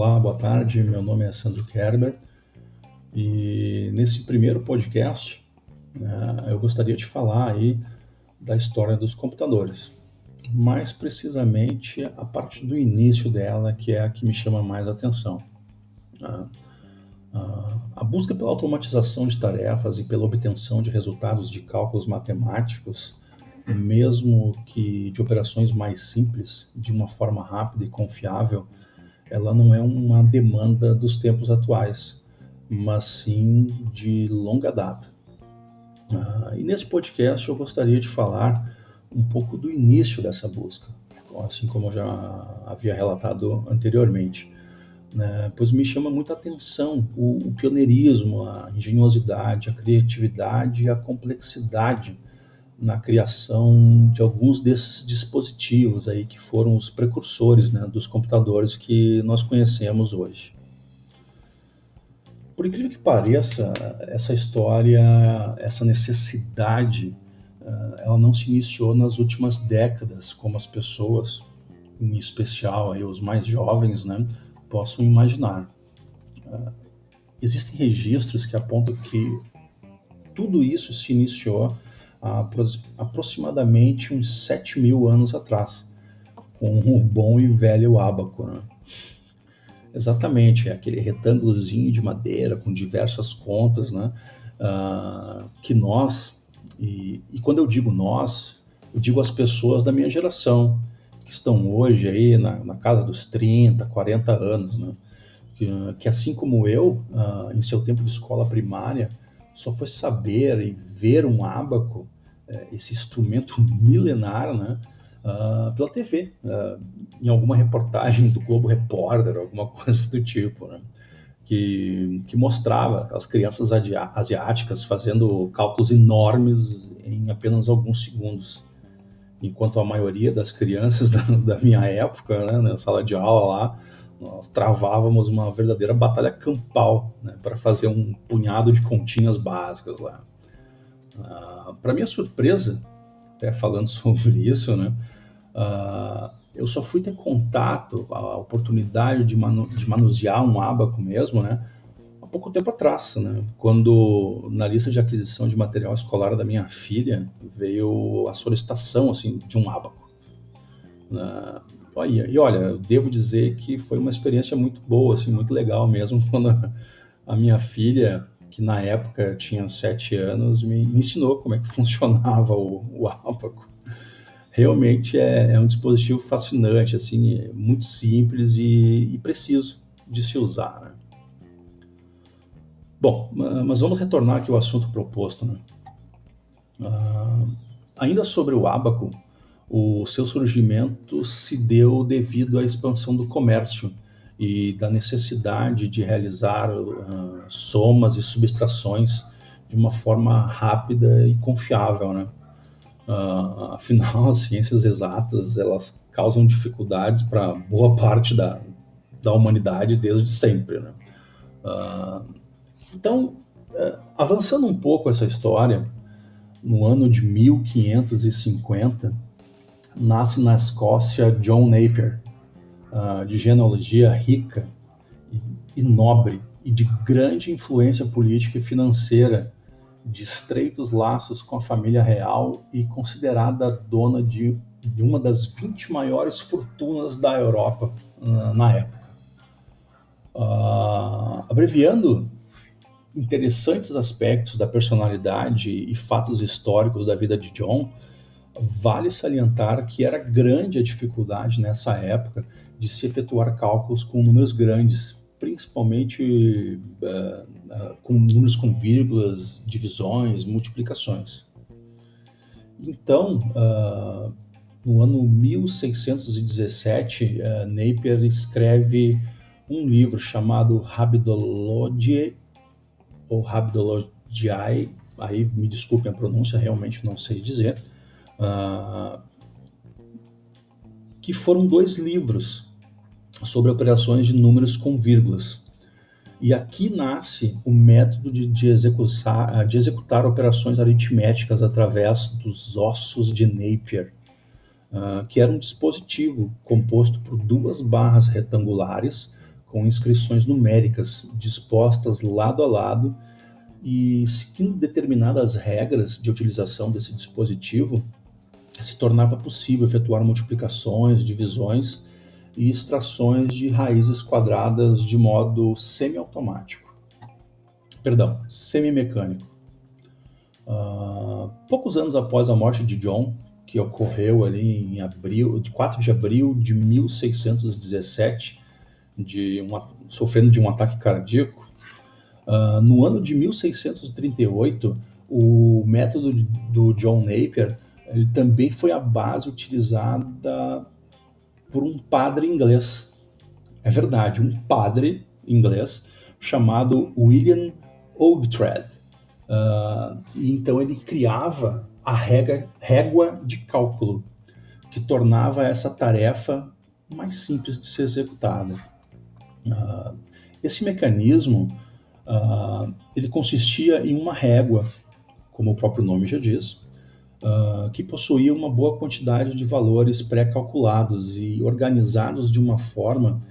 Olá, boa tarde. Meu nome é Sandro Kerber e nesse primeiro podcast né, eu gostaria de falar aí da história dos computadores, mais precisamente a parte do início dela, que é a que me chama mais atenção. Né. A busca pela automatização de tarefas e pela obtenção de resultados de cálculos matemáticos, mesmo que de operações mais simples, de uma forma rápida e confiável, ela não é uma demanda dos tempos atuais, mas sim de longa data. Ah, e nesse podcast eu gostaria de falar um pouco do início dessa busca, assim como eu já havia relatado anteriormente, né? pois me chama muita atenção o, o pioneirismo, a engenhosidade, a criatividade e a complexidade na criação de alguns desses dispositivos aí que foram os precursores né, dos computadores que nós conhecemos hoje. Por incrível que pareça, essa história, essa necessidade, eh, ela não se iniciou nas últimas décadas, como as pessoas, em especial aí os mais jovens, né, possam imaginar. Eh, existem registros que apontam que tudo isso se iniciou há aproximadamente uns 7 mil anos atrás, com o bom e velho ábaco. Né? Exatamente, é aquele retângulozinho de madeira com diversas contas, né? Uh, que nós, e, e, quando eu digo nós, eu digo as pessoas da minha geração, que estão hoje aí na, na casa dos 30, 40 anos, né? que, que assim como eu, uh, em seu tempo de escola primária, só foi saber e ver um ábaco, é, esse instrumento milenar, né, uh, pela TV, uh, ah, em alguma reportagem do Globo Repórter, alguma coisa do tipo, né, que, que mostrava as crianças asiáticas fazendo cálculos enormes em apenas alguns segundos, enquanto a maioria das crianças da, da minha época, né, na sala de aula lá, nós travávamos uma verdadeira batalha campal né, para fazer um punhado de continhas básicas lá. Uh, para minha surpresa, até falando sobre isso, né, uh, eu só fui ter contato, a oportunidade de, manu de manusear um abaco mesmo, né, há pouco tempo atrás, né, quando na lista de aquisição de material escolar da minha filha veio a solicitação assim de um abaco. Uh, e olha, eu devo dizer que foi uma experiência muito boa, assim, muito legal mesmo, quando a minha filha, que na época tinha sete anos, me ensinou como é que funcionava o, o. Realmente é, é, um dispositivo fascinante, assim, é muito simples e, e preciso de se usar. Né? Bom, mas vamos retornar aqui ao assunto proposto. Né? Uh, ainda sobre o ábaco, o seu surgimento se deu devido à expansão do comércio e da necessidade de realizar uh, somas e subtrações de uma forma rápida e confiável, né? Uh, afinal, as ciências exatas elas causam dificuldades para boa parte da, da humanidade desde sempre, né? Uh, então, avançando um pouco essa história, no ano de 1550 nasce na Escócia John Napier, uh, de genealogia rica e, e nobre e de grande influência política e financeira, de estreitos laços com a família real e considerada dona de, de uma das 20 maiores fortunas da Europa uh, na época. Uh, abreviando interessantes aspectos da personalidade e fatos históricos da vida de John, Vale salientar que era grande a dificuldade nessa época de se efetuar cálculos com números grandes, principalmente uh, uh, com números com vírgulas, divisões, multiplicações. Então, uh, no ano 1617, Napier escreve um livro chamado Rabidologiae, ou Rabidologiae, aí me desculpem a pronúncia, realmente não sei dizer, uh, que foram dois livros sobre operações de números com vírgulas. E aqui nasce o método de, de, executar, de executar operações aritméticas através dos ossos de Napier, uh, que era um dispositivo composto por duas barras retangulares com inscrições numéricas dispostas lado a lado e seguindo determinadas regras de utilização desse dispositivo, se tornava possível efetuar multiplicações, divisões e extrações de raízes quadradas de modo semiautomático. Perdão, semimecânico. Uh, poucos anos após a morte de John, que ocorreu ali em abril, de 4 de abril de 1617, de uma, sofrendo de um ataque cardíaco, uh, no ano de 1638, o método do John Napier ele também foi a base utilizada por um padre inglês. É verdade, um padre inglês chamado William Ogtred. Uh, então ele criava a régua, régua de cálculo, que tornava essa tarefa mais simples de ser executada. Uh, esse mecanismo uh, ele consistia em uma régua, como o próprio nome já diz, uh, que possuía uma boa quantidade de valores pré-calculados e organizados de uma forma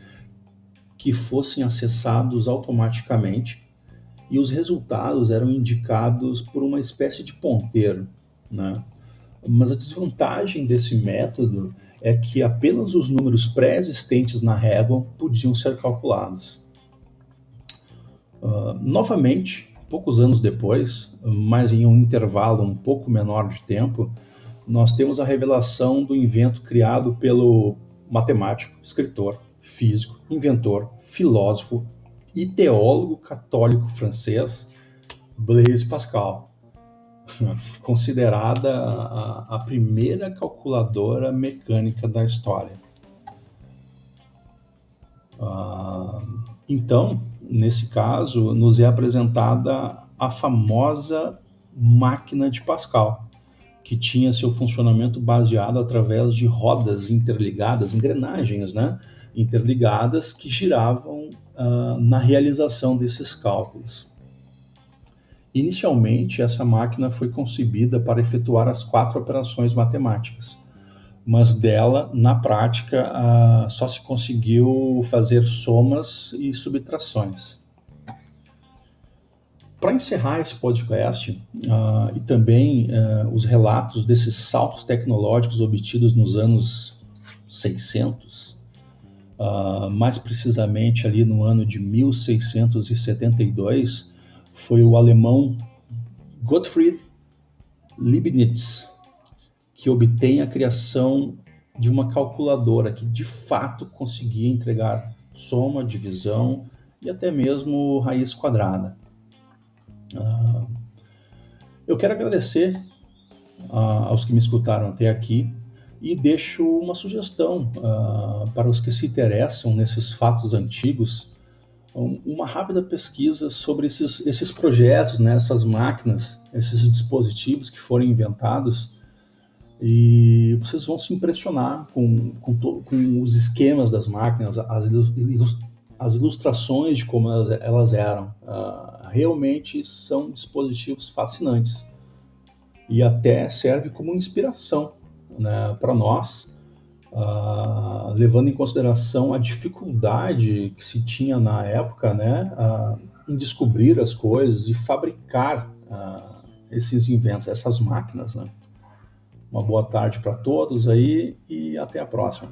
que fossem acessados automaticamente e os resultados eram indicados por uma espécie de ponteiro, né? Mas a desvantagem desse método é que apenas os números pré-existentes na régua podiam ser calculados. Uh, novamente, poucos anos depois, mas em um intervalo um pouco menor de tempo, nós temos a revelação do invento criado pelo matemático, escritor, físico, inventor, filósofo e teólogo católico francês Blaise Pascal, considerada a, a primeira calculadora mecânica da história. Uh, então, nesse caso, nos é apresentada a famosa máquina de Pascal, que tinha seu funcionamento baseado através de rodas interligadas, engrenagens, né, interligadas que giravam uh, na realização desses cálculos. Inicialmente, essa máquina foi concebida para efetuar as quatro operações matemáticas, mas dela, na prática, só se conseguiu fazer somas e subtrações. Para encerrar esse podcast uh, e também uh, os relatos desses saltos tecnológicos obtidos nos anos 600, mais precisamente ali no ano de 1672, foi o alemão Gottfried Leibniz que obtém a criação de uma calculadora que de fato conseguia entregar soma, divisão e até mesmo raiz quadrada. Uh, eu quero agradecer uh, aos que me escutaram até aqui e deixo uma sugestão uh, para os que se interessam nesses fatos antigos, um, uma rápida pesquisa sobre esses, esses projetos, né, essas máquinas, esses dispositivos que foram inventados e vocês vão se impressionar com, com, com os esquemas das máquinas, as, as ilustrações de como elas, elas eram. Uh, realmente são dispositivos fascinantes e até serve como inspiração né, para nós, uh, levando em consideração a dificuldade que se tinha na época né, uh, em descobrir as coisas e fabricar esses inventos, essas máquinas. Né? Uma boa tarde para todos aí e até a próxima.